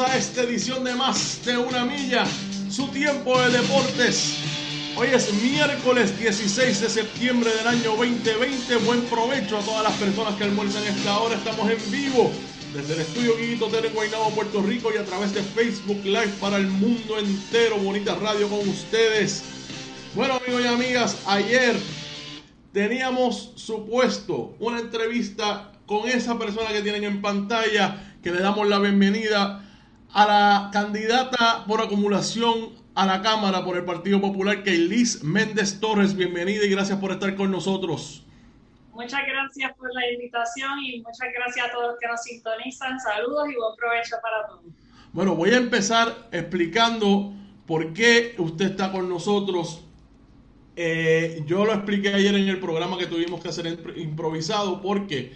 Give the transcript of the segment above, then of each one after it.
A esta edición de Más de una Milla, su tiempo de deportes. Hoy es miércoles 16 de septiembre del año 2020. Buen provecho a todas las personas que almuerzan esta hora. Estamos en vivo desde el estudio Guiguito Tele Guaynabo, Puerto Rico y a través de Facebook Live para el mundo entero. Bonita radio con ustedes. Bueno, amigos y amigas, ayer teníamos supuesto una entrevista con esa persona que tienen en pantalla, que le damos la bienvenida a la candidata por acumulación a la Cámara por el Partido Popular, Keilis Méndez Torres. Bienvenida y gracias por estar con nosotros. Muchas gracias por la invitación y muchas gracias a todos los que nos sintonizan. Saludos y buen provecho para todos. Bueno, voy a empezar explicando por qué usted está con nosotros. Eh, yo lo expliqué ayer en el programa que tuvimos que hacer improvisado porque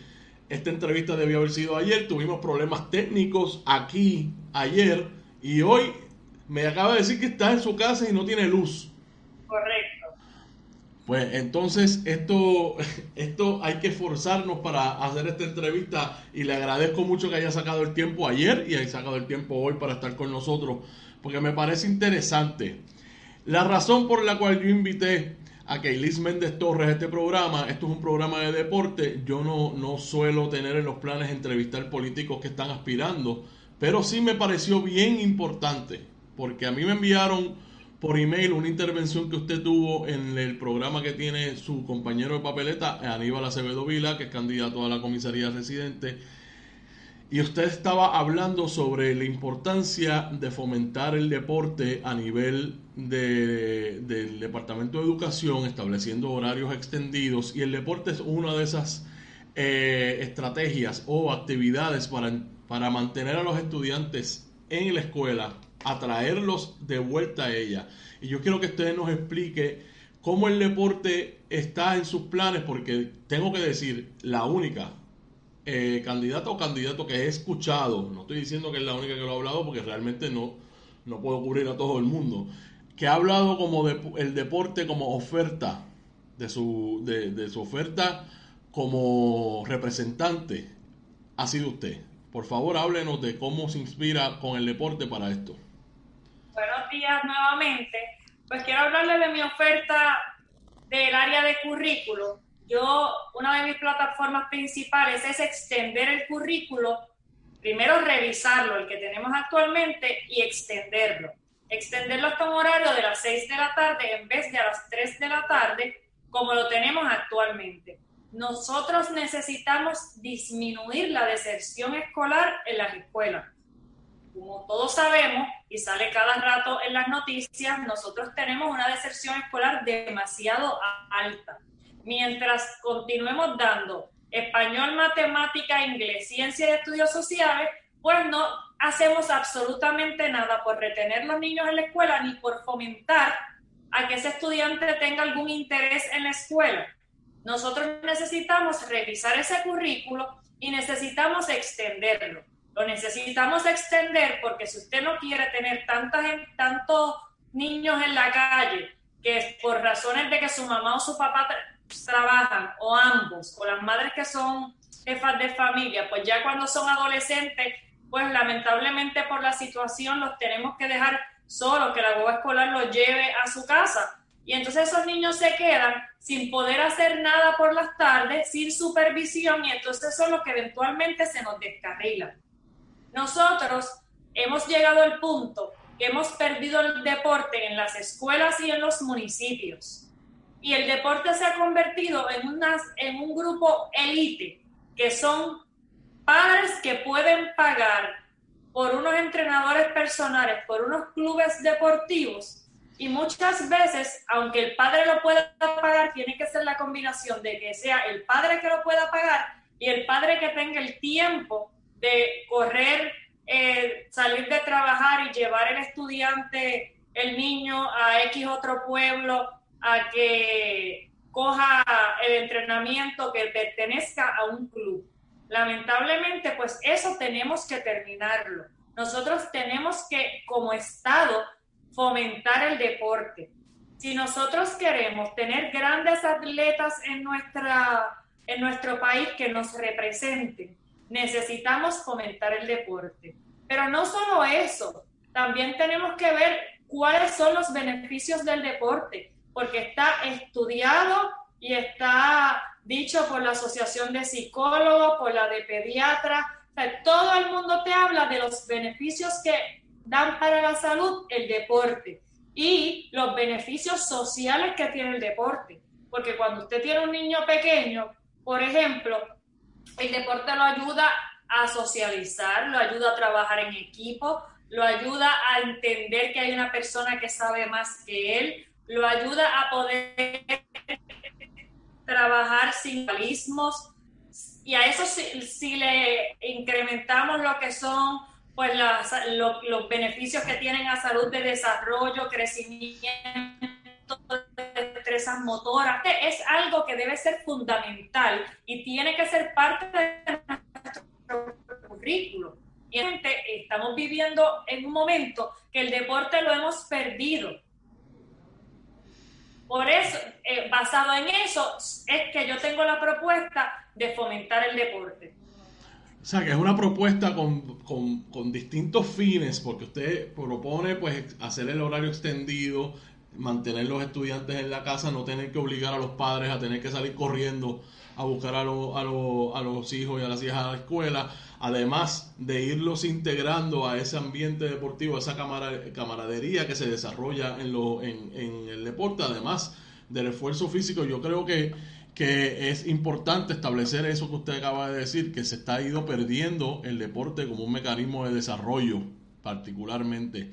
esta entrevista debió haber sido ayer. Tuvimos problemas técnicos aquí ayer y hoy me acaba de decir que está en su casa y no tiene luz. Correcto. Pues entonces esto, esto hay que esforzarnos para hacer esta entrevista y le agradezco mucho que haya sacado el tiempo ayer y haya sacado el tiempo hoy para estar con nosotros porque me parece interesante. La razón por la cual yo invité a Keilis Méndez Torres este programa, esto es un programa de deporte, yo no, no suelo tener en los planes entrevistar políticos que están aspirando pero sí me pareció bien importante, porque a mí me enviaron por email una intervención que usted tuvo en el programa que tiene su compañero de papeleta, Aníbal Acevedo Vila, que es candidato a la comisaría residente. Y usted estaba hablando sobre la importancia de fomentar el deporte a nivel del Departamento de Educación, estableciendo horarios extendidos. Y el deporte es una de esas eh, estrategias o actividades para para mantener a los estudiantes en la escuela, atraerlos de vuelta a ella. Y yo quiero que usted nos explique cómo el deporte está en sus planes, porque tengo que decir, la única eh, candidata o candidato que he escuchado, no estoy diciendo que es la única que lo ha hablado, porque realmente no, no puedo cubrir a todo el mundo, que ha hablado como de, el deporte como oferta, de su, de, su oferta como representante, ha sido usted. Por favor, háblenos de cómo se inspira con el deporte para esto. Buenos días nuevamente. Pues quiero hablarle de mi oferta del área de currículo. Yo, una de mis plataformas principales es extender el currículo, primero revisarlo, el que tenemos actualmente, y extenderlo. Extenderlo hasta un horario de las 6 de la tarde en vez de a las 3 de la tarde, como lo tenemos actualmente nosotros necesitamos disminuir la deserción escolar en las escuelas. Como todos sabemos, y sale cada rato en las noticias, nosotros tenemos una deserción escolar demasiado alta. Mientras continuemos dando español, matemática, inglés, ciencia y estudios sociales, pues no hacemos absolutamente nada por retener los niños en la escuela ni por fomentar a que ese estudiante tenga algún interés en la escuela. Nosotros necesitamos revisar ese currículo y necesitamos extenderlo. Lo necesitamos extender porque si usted no quiere tener tantas, tantos niños en la calle que por razones de que su mamá o su papá trabajan o ambos o las madres que son jefas de familia, pues ya cuando son adolescentes, pues lamentablemente por la situación los tenemos que dejar solos, que la boba escolar los lleve a su casa y entonces esos niños se quedan sin poder hacer nada por las tardes, sin supervisión, y entonces son los que eventualmente se nos descarrilan. nosotros hemos llegado al punto que hemos perdido el deporte en las escuelas y en los municipios. Y el deporte se ha convertido en, unas, en un grupo élite, que son padres que pueden pagar por unos entrenadores personales, por unos clubes deportivos, y muchas veces, aunque el padre lo pueda pagar, tiene que ser la combinación de que sea el padre que lo pueda pagar y el padre que tenga el tiempo de correr, eh, salir de trabajar y llevar el estudiante, el niño, a X otro pueblo, a que coja el entrenamiento que pertenezca a un club. Lamentablemente, pues eso tenemos que terminarlo. Nosotros tenemos que, como Estado, fomentar el deporte. Si nosotros queremos tener grandes atletas en, nuestra, en nuestro país que nos representen, necesitamos fomentar el deporte. Pero no solo eso, también tenemos que ver cuáles son los beneficios del deporte, porque está estudiado y está dicho por la Asociación de Psicólogos, por la de Pediatras. todo el mundo te habla de los beneficios que dan para la salud el deporte y los beneficios sociales que tiene el deporte. Porque cuando usted tiene un niño pequeño, por ejemplo, el deporte lo ayuda a socializar, lo ayuda a trabajar en equipo, lo ayuda a entender que hay una persona que sabe más que él, lo ayuda a poder trabajar sin dualismos y a eso si le incrementamos lo que son pues los beneficios que tienen a salud de desarrollo, crecimiento, destrezas motoras, es algo que debe ser fundamental y tiene que ser parte de nuestro currículo. Y estamos viviendo en un momento que el deporte lo hemos perdido. Por eso, eh, basado en eso, es que yo tengo la propuesta de fomentar el deporte. O sea, que es una propuesta con, distintos fines, porque usted propone pues hacer el horario extendido, mantener los estudiantes en la casa, no tener que obligar a los padres a tener que salir corriendo a buscar a, a, a los hijos y a las hijas a la escuela, además de irlos integrando a ese ambiente deportivo, a esa camaradería que se desarrolla en, lo, en el deporte, además del esfuerzo físico, yo creo que que es importante establecer eso que usted acaba de decir, que se está ido perdiendo el deporte como un mecanismo de desarrollo, particularmente.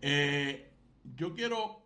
Eh, yo quiero...